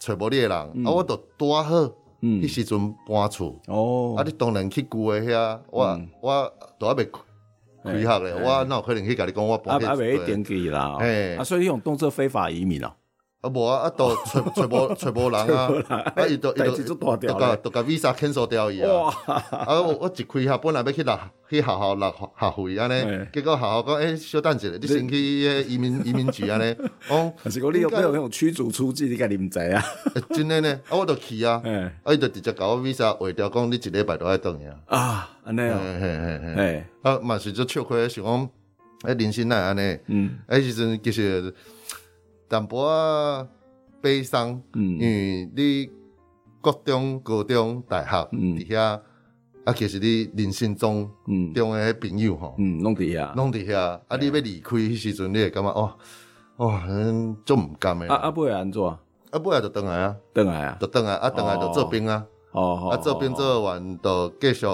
找无你诶人，啊，我都拄好。嗯，迄时阵搬厝，哦，啊，你当然去旧诶遐，我我都还未开学咧，我哪有可能去甲你讲我搬去？啊，未登记啦，哎，啊，所以你用动作非法移民咯？啊，无啊，啊，都 揣揣无揣无人啊，啊，伊都伊都都甲都甲 visa cancel 掉伊啊，啊，我我一开学本来要去拿去学校拿学费安尼，结果学校讲诶，小等一下，你先去移民 移民局安尼，哦，还是讲你有没有那种驱逐出境？你家你毋知啊？真诶呢，啊，我都去啊，啊，伊就直接甲我 visa 划掉，讲你一礼拜都爱等呀，啊，安尼啊，嘿嘿嘿，啊，嘛是就笑亏，想讲诶，人生奈安尼，嗯，诶，时阵其实。淡薄仔悲伤，嗯，因为你国中、高中、大学伫遐，啊，其实你人生中中诶朋友吼，嗯，拢伫遐，拢伫遐，啊，你要离开迄时阵，你会感觉哦，哇，嗯，就唔甘诶。啊啊，不会安怎？啊，不来就倒来啊，倒来啊，就倒来啊，倒来就做兵啊。哦，啊，做兵做完就继续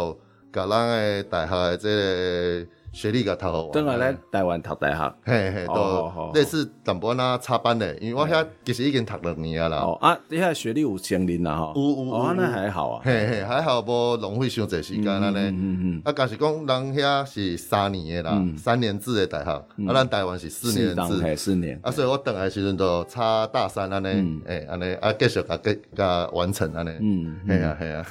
甲咱诶大学诶这个。学历个头，等下来台湾读大学，嘿嘿，都类似淡薄仔插班的，因为我遐其实已经读两年啊啦。哦啊，你遐学历有成年啦吼，有有有，哦，那还好啊，嘿嘿，还好无浪费伤济时间安尼。嗯嗯啊，但是讲人遐是三年的啦，三年制的大学，啊，咱台湾是四年制，四年。啊，所以我等来时阵都差大三安尼，诶，安尼啊，继续甲甲甲完成安尼。嗯，系啊系啊。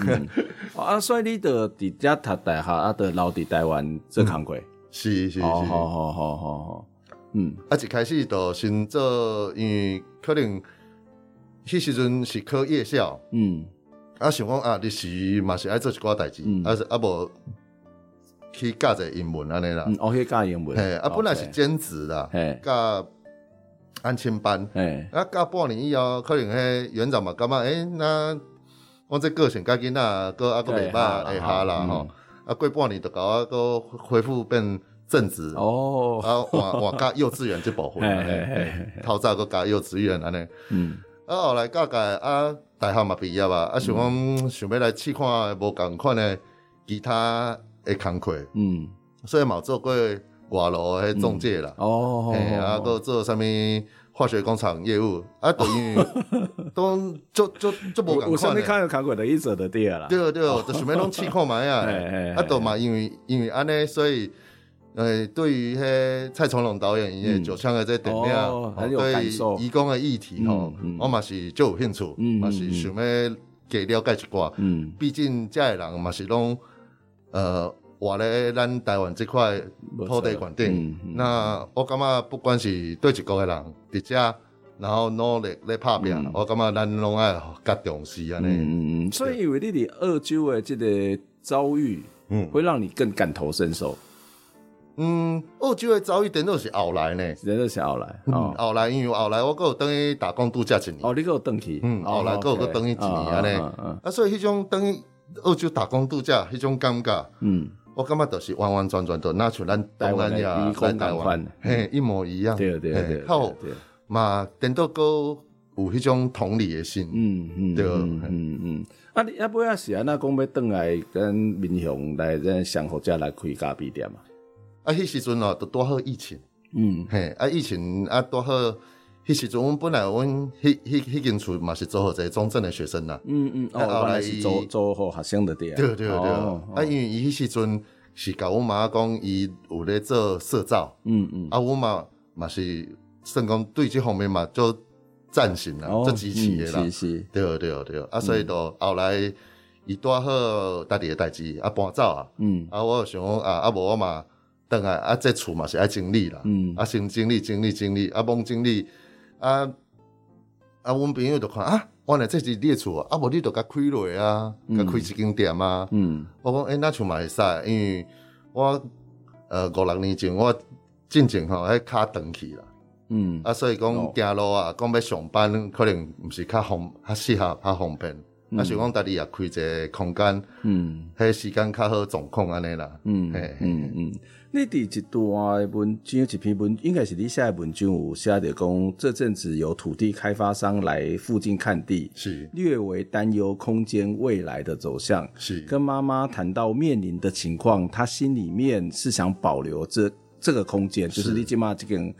啊，所以你就伫遮读大学，啊，就留伫台湾做工课。是是是，好好好好好，嗯，啊，一开始就先做，因为可能迄时阵是考夜校，嗯，啊想讲啊，日时嘛是爱做一寡代志，啊是啊无去教者英文安尼啦，哦去教英文，嘿，啊本来是兼职啦，嘿，教安亲班，嘿，啊教半年以后，可能迄园长嘛感觉，诶，那我这个性较囡仔，搁啊个袂歹，会下啦吼。啊，过半年就搞啊，都恢复变正职哦。啊，换换教幼稚园这部分，透早个教幼稚园安尼。嗯。啊，后来教教啊，大学嘛毕业啊。啊，想讲想要来试看无共款的其他的工课。嗯。所以嘛做过外劳的中介啦。哦。嘿，啊，搁做啥物化学工厂业务。啊，等于 都就就就无共款。有啥物看有看过的一做的对啦。对对，就想要拢试看觅啊。啊，都嘛因为因为安尼，所以。呃，对于迄蔡崇隆导演伊个九枪的这电影，对移工的议题吼，我嘛是就有兴趣，嘛是想要加了解一寡。嗯，毕竟这个人嘛是拢呃活咧咱台湾这块土地环境。那我感觉不管是对一个人伫遮，然后努力咧拍拼，我感觉咱拢爱较重视安尼。嗯嗯，所以因为你伫澳洲的即个遭遇，嗯，会让你更感同身受。嗯，澳洲的遭遇点都是后来呢，点都是后来，后来因为后来我阁有等于打工度假一年，哦，你阁有等去，嗯，后来阁有阁等于一年安尼，啊，所以迄种等于澳洲打工度假迄种感觉，嗯，我感觉就是完完全全都拿出咱东南亚来台湾，嘿，一模一样，对对对，好嘛，点都阁有迄种同理的心，嗯嗯，对，嗯嗯，啊，你要不要是安那讲要倒来跟民雄来咱相互家来开咖啡店嘛？啊，迄时阵哦，都拄好疫情，嗯，嘿，啊，疫情啊，拄好，迄时阵，阮本来阮迄迄迄间厝嘛是做好一个中正的学生啦，嗯嗯，哦，后来是做做好学生的店，对对对，啊，因为伊迄时阵是甲阮妈讲，伊有咧做社造，嗯嗯，啊，阮妈嘛是算讲对即方面嘛就赞成啦，做支持的啦，是是，对对对，啊，所以都后来伊带好家己的代志啊搬走啊，嗯，啊，我想讲啊，啊无我嘛。等下啊，这厝嘛是爱整理啦，嗯，啊先整理整理整理，啊忙整理，啊啊，阮朋友就看啊，原来这是你的厝啊，啊无你就甲开落啊，甲开一间店啊，嗯，我讲诶，那厝嘛会使，因为我呃五六年前我进前吼迄骹断去啦，嗯，啊所以讲行路啊，讲要上班可能毋是较方较适合较方便，啊想讲家己也开一个空间，嗯，迄时间较好掌控安尼啦，嗯，嘿，嗯嗯。你伫一段文章，一篇文，应该是你写的文章有写着讲，这阵子有土地开发商来附近看地，是。略为担忧空间未来的走向，是。跟妈妈谈到面临的情况，她心里面是想保留这这个空间，就是你起码这个。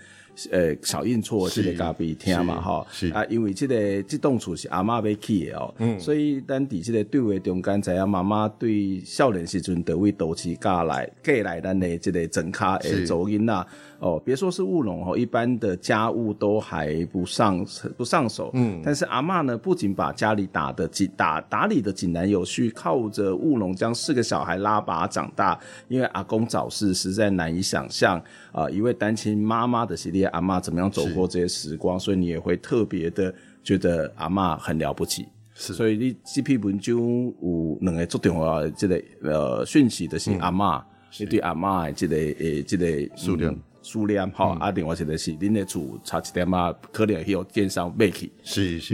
呃，小印错这个咖啡厅嘛，哈，啊，因为这个这栋厝是阿嬷要起的哦，嗯，所以咱伫这个对话中间，知影妈妈对少年时阵，就为导起家来，过来咱的这个整卡的走音呐。哦，别说是务农哦，一般的家务都还不上不上手。嗯，但是阿嬷呢，不仅把家里打的紧打打理的井然有序，靠着务农将四个小孩拉拔长大。因为阿公早逝，实在难以想象啊、呃，一位单亲妈妈的系列阿妈怎么样走过这些时光，所以你也会特别的觉得阿妈很了不起。是，所以你这篇文章有两个最重要的这个呃讯息的是阿妈，你对阿妈的这个呃这个数量。数量哈，啊，另外一个是恁的厝差一点啊，可能会有电商卖去。是是，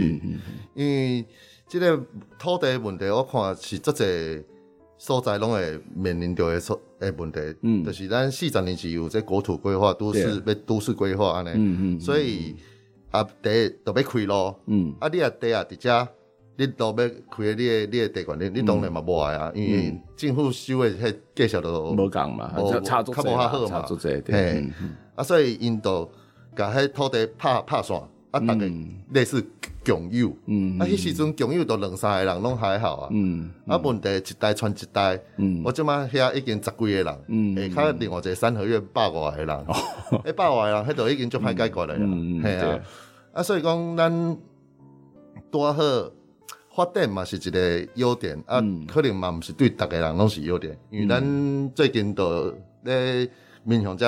因为这个土地问题，我看是足侪所在拢会面临着的所诶问题，嗯。就是咱四十年前有这国土规划都市要都市规划安尼，嗯嗯所以啊第一都要开路，嗯。啊你啊地啊伫遮，你都要开你的你的地管，你你当然嘛无爱啊，因为政府收的迄介绍都无共嘛，差差足较无较好嘛。差足济，对，嘿。嗯嗯。啊，所以因都甲迄土地拍拍线，啊，逐个类似共有，嗯。啊，迄时阵共有都两三个人拢还好啊，嗯啊，问题一代传一代，嗯。我即马遐已经十几个人，嗯。哦下骹另外一个三合院百外个人，迄百外个人，迄都已经足歹解决了啦，嗯嗯系啊，啊，所以讲咱拄好发展嘛是一个优点，啊，嗯。可能嘛毋是对逐个人拢是优点，因为咱最近都咧面向遮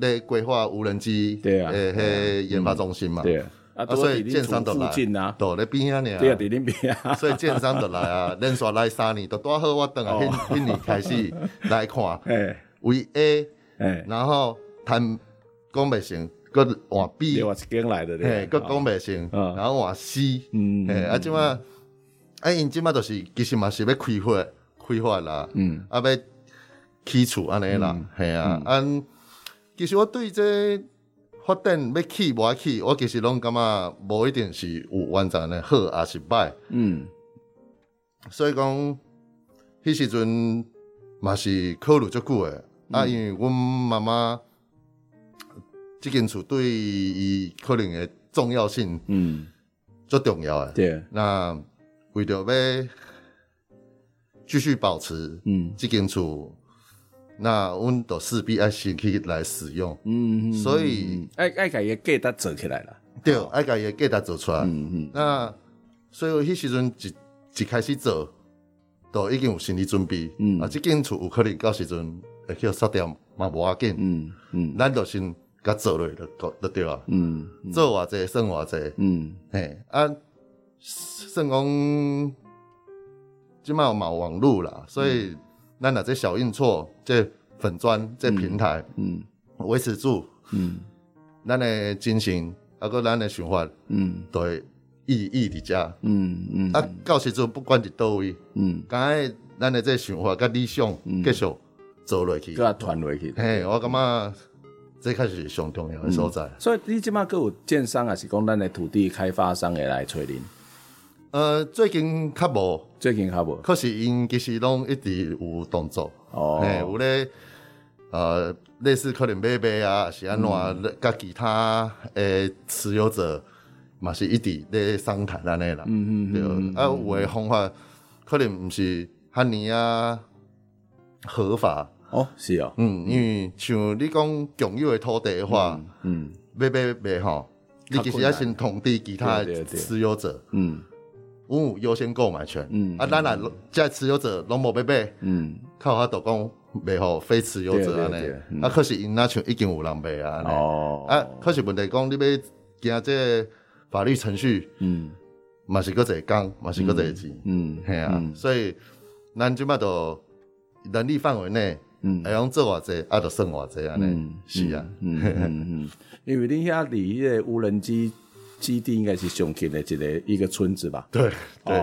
咧规划无人机对啊诶，迄研发中心嘛，对，啊，啊，所以都建商都来。都咧边啊。呢，对啊，伫恁边啊，所以建商都来啊，连续来三年，都拄好我等啊，迄迄年开始 来看，哎为 A，哎，然后谈讲袂成，搁换 B，另外一间来的嘿，咧，佮讲袂成，嗯然后换 C，嗯嘿，啊，即马，啊，因即马就是其实嘛是要开发开发啦，嗯，啊，要起厝安尼啦，嘿啊，啊，其实我对这发展要起无要起，我其实拢感觉无一定是有完全的好，还是歹。嗯。所以讲，迄时阵嘛是考虑足久诶，啊，因为阮妈妈即间厝对伊可能诶重要性嗯，足重要诶。对，那为着要继续保持嗯。即间厝，那阮都势必爱先去来使用，嗯，所以爱爱甲伊个价值做起来啦，对，爱家己诶价值做出来。嗯嗯那所以迄时阵一一开始做，都已经有心理准备。嗯啊，即间厝有可能到时阵会去杀掉嘛无要紧。嗯嗯咱就先甲做落就就对啊。嗯做偌济算偌济。嗯嘿，啊，算讲即卖有网络啦，所以咱若这小印错，这粉砖这平台嗯维持住，嗯咱的精神，啊个咱的想法，嗯都会意义伫遮。嗯嗯啊，到时阵不管伫倒位，嗯，敢若咱的这想法甲理想继续做落去。佮它传落去。嘿，我感觉这开始是上重要的所在。所以你即马佫有建商，还是讲咱的土地开发商会来找恁？呃，最近较无，最近较无。可是因其实拢一直有动作。哦。嘿，有咧，呃，类似可能买卖啊，是安怎，甲其他诶持有者嘛是一直咧商谈安尼啦。嗯嗯对，啊，有诶方法可能毋是遐尼啊合法。哦，是哦，嗯，因为像你讲共有诶土地的话，嗯要买卖吼，你其实要先通知其他持有者，嗯阮有优先购买权。嗯啊，咱若这持有者拢无要买，嗯，靠他都讲卖互非持有者安尼。啊，可是因那像已经有人买啊。安尼。哦，啊，可是问题讲你要行这个法律程序，嗯。嘛是搁一个工，嘛是搁一个钱。嗯，嘿啊，所以咱即摆都能力范围内，嗯。会用做偌济，啊，就算偌济安尼嗯。是啊，嗯嗯嗯，因为恁遐离迄个无人机基地应该是上近的一个一个村子吧？对对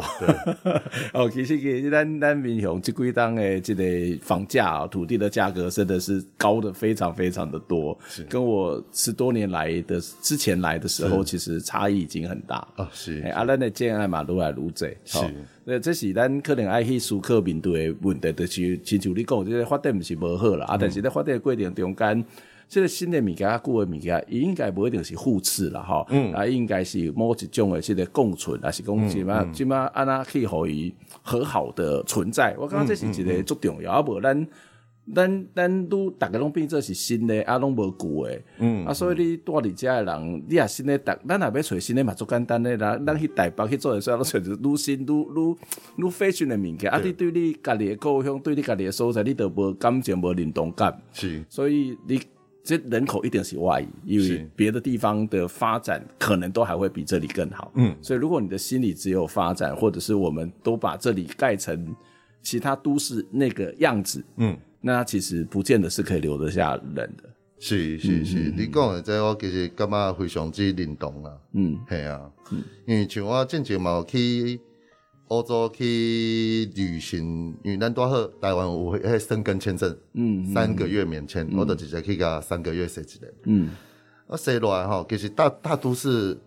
对，哦，其实其实咱咱民雄这几档的这个房价啊，土地的价格真的是高的非常非常的多，跟我十多年来的之前来的时候，其实差异已经很大。啊是欸，啊，咱的建案嘛，愈来愈济，是。吼那这是咱可能爱去思考面对的问题，就是亲像你讲，这个发展毋是无好啦，啊，但是在发展的过程中间，这个新的物件、旧的物件，伊应该无一定是互斥啦，吼，嗯，啊，应该是某一种的这个共存，还是讲即嘛即嘛安那去互伊和好的存在，我感觉这是一个足重要，啊，无咱。咱咱都逐个拢变做是新的，啊，拢无旧的，嗯，啊，所以你住伫遮的人，你也新的，逐咱也要找新的嘛，足简单的啦。咱去台北去做的时候，拢找着愈新愈愈愈 fashion 的物件。啊，你对你家己的故乡，对你家己的所在，你都无感情，无认同感，是。所以你这人口一定是外移，因为别的地方的发展可能都还会比这里更好。嗯，所以如果你的心里只有发展，或者是我们都把这里盖成其他都市那个样子，嗯。那其实不见得是可以留得下人的。是是是，你讲的这我其实感觉非常之认同啦。嗯，系啊，嗯因为像我之前嘛有去欧洲去旅行，因为咱多好台湾有迄申根签证，嗯，三个月免签，嗯、我就直接去甲三个月设一个，嗯，啊，设落来吼，其实大大都市，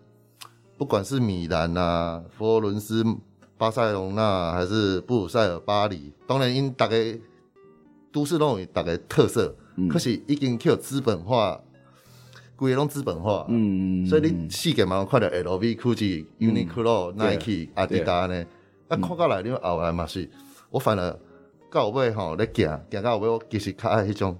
不管是米兰啊、佛罗伦斯、巴塞隆纳，还是布鲁塞尔、巴黎，当然因大概都市拢有大概特色，嗯、可是已经去有资本化。规个拢资本化，嗯，所以你世界嘛看到 LV、GUCCI、Uniqlo、Nike、阿迪达呢，啊，看过来你后来嘛是，我反而到尾吼咧行，行到尾我其实较爱迄种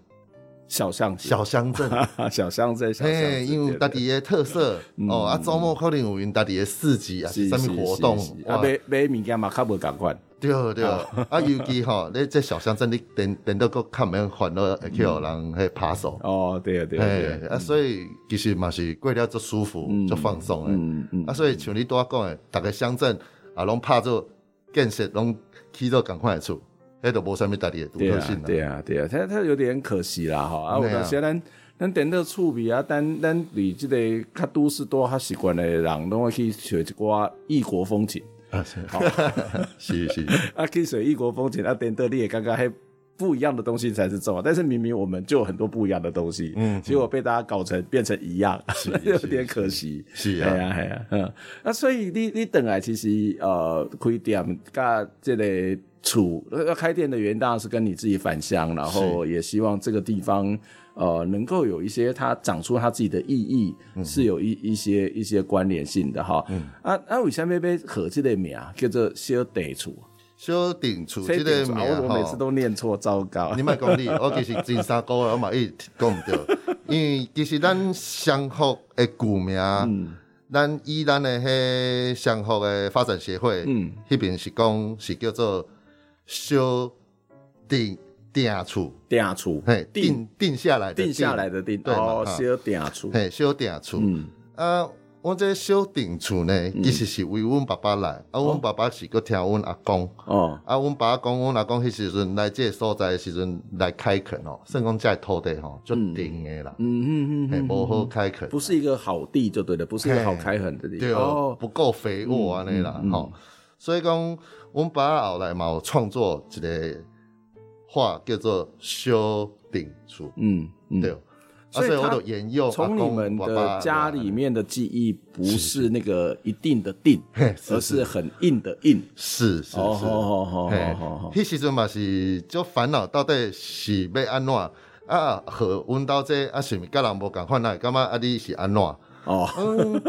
小乡小乡镇，小乡镇，嘿，因为家己的特色。哦，啊，周末可能有因家己的市集啊，什么活动，啊，买买物件嘛较无共款。对对，啊，尤其吼，你这小乡镇，你等等到个看门欢乐，会去互人去扒手。哦，对啊，对。啊，啊，所以其实嘛是过了足舒服，足放松诶。啊，所以像你拄仔讲诶，逐个乡镇啊，拢拍做建设，拢起到共款诶厝，迄都无啥物特别独特性。对啊，对啊，他他有点可惜啦，吼。啊，有时咱咱顶到厝边啊，咱咱离即个较都市多较习惯诶人，拢会去学一寡 异国风情。啊，是，是是，啊，可以随异国风情，啊，点到你也刚刚还不一样的东西才是重要，但是明明我们就有很多不一样的东西，嗯，结果被大家搞成变成一样，有点可惜，是啊，系啊，系啊，嗯，那所以你你等来其实呃开店，甲这个厝要开店的原因当然是跟你自己返乡，然后也希望这个地方。呃，能够有一些它长出它自己的意义，嗯、是有一一些一些关联性的哈。嗯、啊啊，为什么要和这个名叫做小地厝？小顶厝这个名，我每次都念错，糟糕。你莫讲你，我其实前三个我嘛一直讲唔对，因为其实咱湘福的旧名，嗯、咱以咱的迄湘福的发展协会，嗯，那边是讲是叫做小顶。定厝，定厝，嘿，定定下来的定下来的定，对哦，小定厝，嘿，小定厝，嗯，啊，我这小顶厝呢，其实是为阮爸爸来，啊，阮爸爸是搁听阮阿公，哦，啊，阮爸爸讲，阮阿公迄时阵来这个所在时阵来开垦哦，算讲这土地吼，就定的啦，嗯。嗯嗯，无好开垦，不是一个好地就对了，不是一个好开垦的地，对哦，不够肥沃安尼啦，吼，所以讲，阮爸后来嘛有创作一个。画叫做小顶厝，嗯，对，所以我都沿用从你们的家里面的记忆，不是那个一定的定，而是很硬的硬，是是是，好好好好好，迄时阵嘛是就烦恼到底是要安怎啊？和阮兜这啊是毋是甲人无共款啊？感觉啊你是安怎？哦，嗯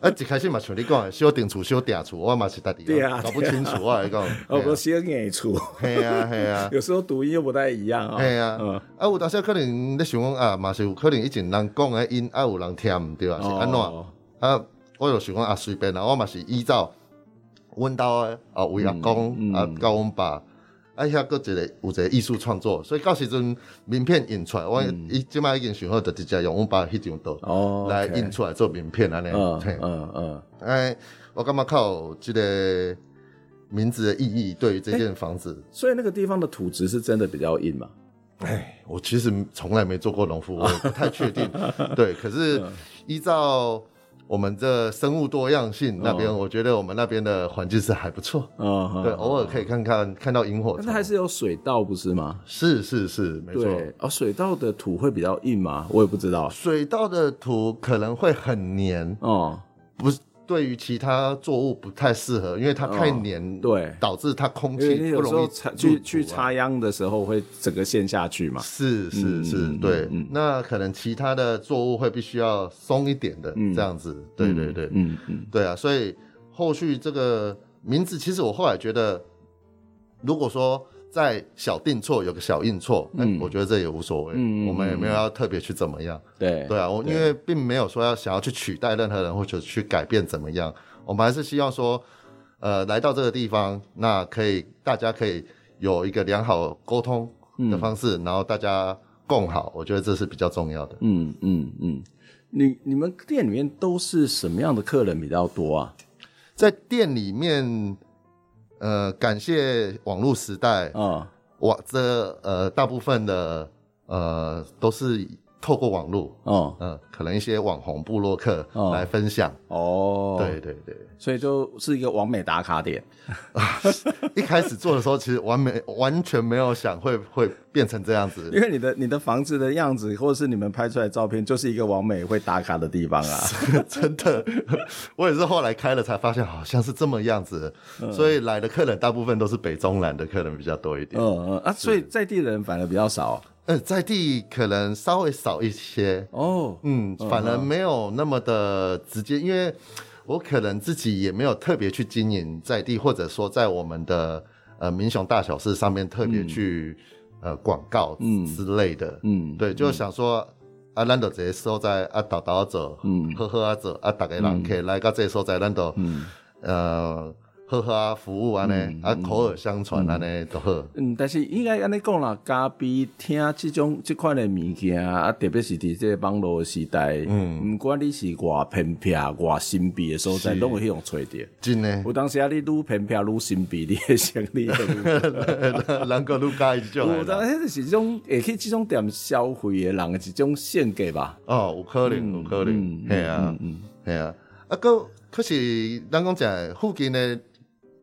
啊！一开始嘛像你讲的，小定厝、小定厝，我嘛是大地搞不清楚 啊！你讲，哦，个小硬厝，系啊系啊，有时候读音又不太一样啊。系啊，啊有当时可能你想讲啊，嘛是有可能以前人讲的音，啊有人听唔对啊，是安怎？啊，我就想讲啊，随便啦，我嘛是依照阮兜的啊，为阿公啊，教阮爸。啊，遐搁一个有一个艺术创作，所以到时阵名片印出来，我伊即摆已经想好，就直接用阮爸迄张图来印出来做名片安尼。嗯嗯嗯。哎，我感觉较有这个名字的意义，对于这间房子。所以那个地方的土质是真的比较硬嘛？哎，我其实从来没做过农夫，我也不太确定。对，可是依照。我们这生物多样性那边，我觉得我们那边的环境是还不错。嗯，对，偶尔可以看看看到萤火虫。但还是有水稻，不是吗？是是是，没错。哦，水稻的土会比较硬吗？我也不知道。水稻的土可能会很黏。哦，不是。对于其他作物不太适合，因为它太黏，对，导致它空气不容易插去去插秧的时候会整个陷下去嘛。是是是，对。那可能其他的作物会必须要松一点的这样子。对对对，嗯嗯，对啊。所以后续这个名字，其实我后来觉得，如果说。在小定错有个小印错，嗯，我觉得这也无所谓，嗯，我们也没有要特别去怎么样，对，对啊，我因为并没有说要想要去取代任何人或者去改变怎么样，我们还是希望说，呃，来到这个地方，那可以大家可以有一个良好沟通的方式，然后大家共好，我觉得这是比较重要的，嗯嗯嗯，你你们店里面都是什么样的客人比较多啊？在店里面。呃，感谢网络时代。啊，我这呃大部分的呃都是透过网络，哦，嗯，可能一些网红部落客哦来分享。哦，对对对，所以就是一个网美打卡点。一开始做的时候，其实完美完全没有想会会变成这样子，因为你的你的房子的样子，或者是你们拍出来的照片，就是一个网美会打卡的地方啊。真的，我也是后来开了才发现，好像是这么样子。嗯、所以来的客人大部分都是北中南的客人比较多一点。嗯嗯啊，所以在地人反而比较少。嗯，在地可能稍微少一些。哦，嗯，反而没有那么的直接，因为我可能自己也没有特别去经营在地，或者说在我们的呃民雄大小事上面特别去、嗯、呃广告之类的，嗯，对，就想说、嗯、啊，咱就这个所在啊，导导走，嗯，好好啊走啊，大家人可以来到这个所在，咱就嗯。呃。好好啊，服务安尼、嗯，啊口耳相传安尼都好。嗯，但是应该安尼讲啦，咖啡听即种即款的物件啊，特别是伫即个网络时代，嗯，不管你是偌偏僻、偌神秘的所在，拢会去用找着。真的，有当时啊，你愈偏僻愈神秘，你会愈人个愈介意这种。有当迄是这种会去这种店消费的人的一种性格吧？哦，有可能，有可能，系、嗯、啊，嗯，系啊。啊，个可是咱讲在附近的。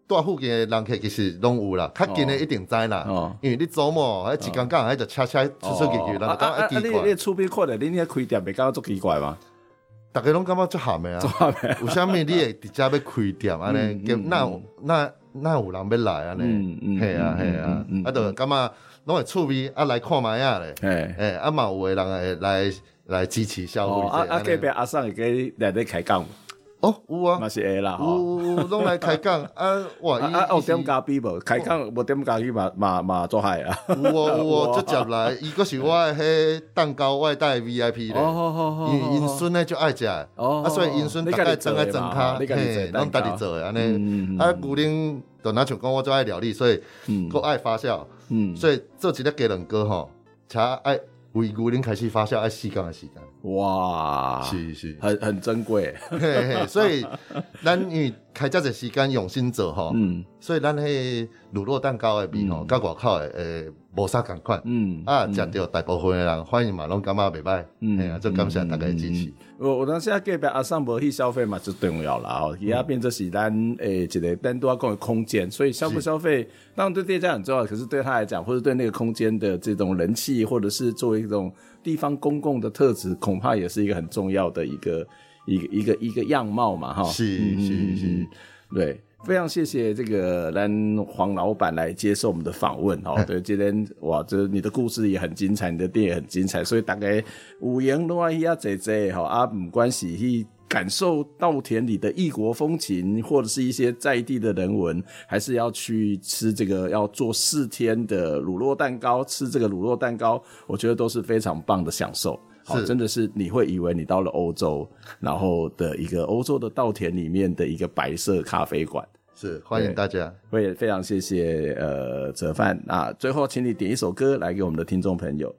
大附近的人客其实拢有啦，较近的一定知啦。哦，因为你周末还一工工还就车车出出去去，人就感觉奇怪。你你厝边看的，你咧开店袂感觉足奇怪吗？大家拢感觉足咸的啊！有啥物你会直接要开店安尼？那那那有人要来安尼？嗯嗯，系啊系啊，啊就感觉拢会趣味啊来看卖啊咧。诶诶，啊嘛有个人会来来支持消费。啊啊，隔壁阿桑会给来咧开讲。哦，有啊，嘛是会啦，有拢来开讲。啊，哇，啊啊，有点咖啡无？开讲无点咖啡嘛嘛嘛做海啊，有哦 有哦，直接来，伊个是我迄蛋糕外带 VIP 咧，因为因孙咧就爱食，啊，所以因孙大概整来整他，嘿，拢家己做诶，安尼，啊，古灵就若像讲我最爱料理，所以够爱发酵，嗯，所以做一个鸡卵糕吼，才爱为牛奶开始发酵爱时间诶时间。哇，是是，很很珍贵，嘿嘿，所以咱因为开这个时间用心做吼，嗯，所以咱迄乳酪蛋糕的味吼，甲外口的诶无啥共款，嗯啊，食到大部分的人欢迎嘛，拢感觉袂歹，嗯，哎呀，就感谢大家支持。我我当时啊，隔壁阿桑无去消费嘛，就重要啦吼，伊啊变做是咱诶一个单独要讲的空间，所以消不消费当然对店家很重要，可是对他来讲，或者对那个空间的这种人气，或者是作为一种。地方公共的特质恐怕也是一个很重要的一个一个一个一个样貌嘛，哈。是是是，对，非常谢谢这个蓝黄老板来接受我们的访问，哈。对，今天哇，这你的故事也很精彩，你的店也很精彩，所以大概五言都爱呀，姐姐哈啊，没关系去。感受稻田里的异国风情，或者是一些在地的人文，还是要去吃这个要做四天的乳酪蛋糕，吃这个乳酪蛋糕，我觉得都是非常棒的享受。好，真的是你会以为你到了欧洲，然后的一个欧洲的稻田里面的一个白色咖啡馆。是，欢迎大家。我也非常谢谢呃哲范啊，最后请你点一首歌来给我们的听众朋友。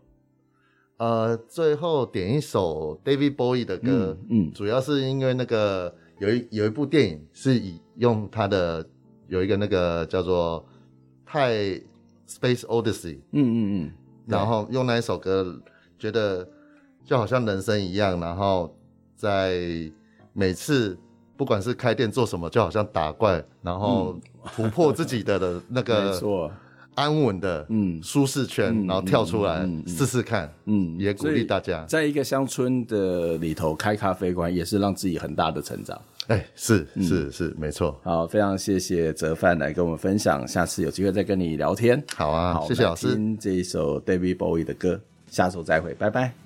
呃，最后点一首 David Bowie 的歌，嗯，嗯，主要是因为那个有一有一部电影是以用他的有一个那个叫做《太 Space Odyssey》，嗯嗯嗯，然后用那一首歌，觉得就好像人生一样，然后在每次不管是开店做什么，就好像打怪，然后突破自己的的那个。安稳的，嗯，舒适圈，嗯，然后跳出来试试看，嗯，也鼓励大家，在一个乡村的里头开咖啡馆，也是让自己很大的成长。哎，是是是，没错。好，非常谢谢泽范来跟我们分享，下次有机会再跟你聊天。好啊，好，谢谢老师。听这一首 David Bowie 的歌，下周再会，拜拜。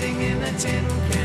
sitting in a tin can.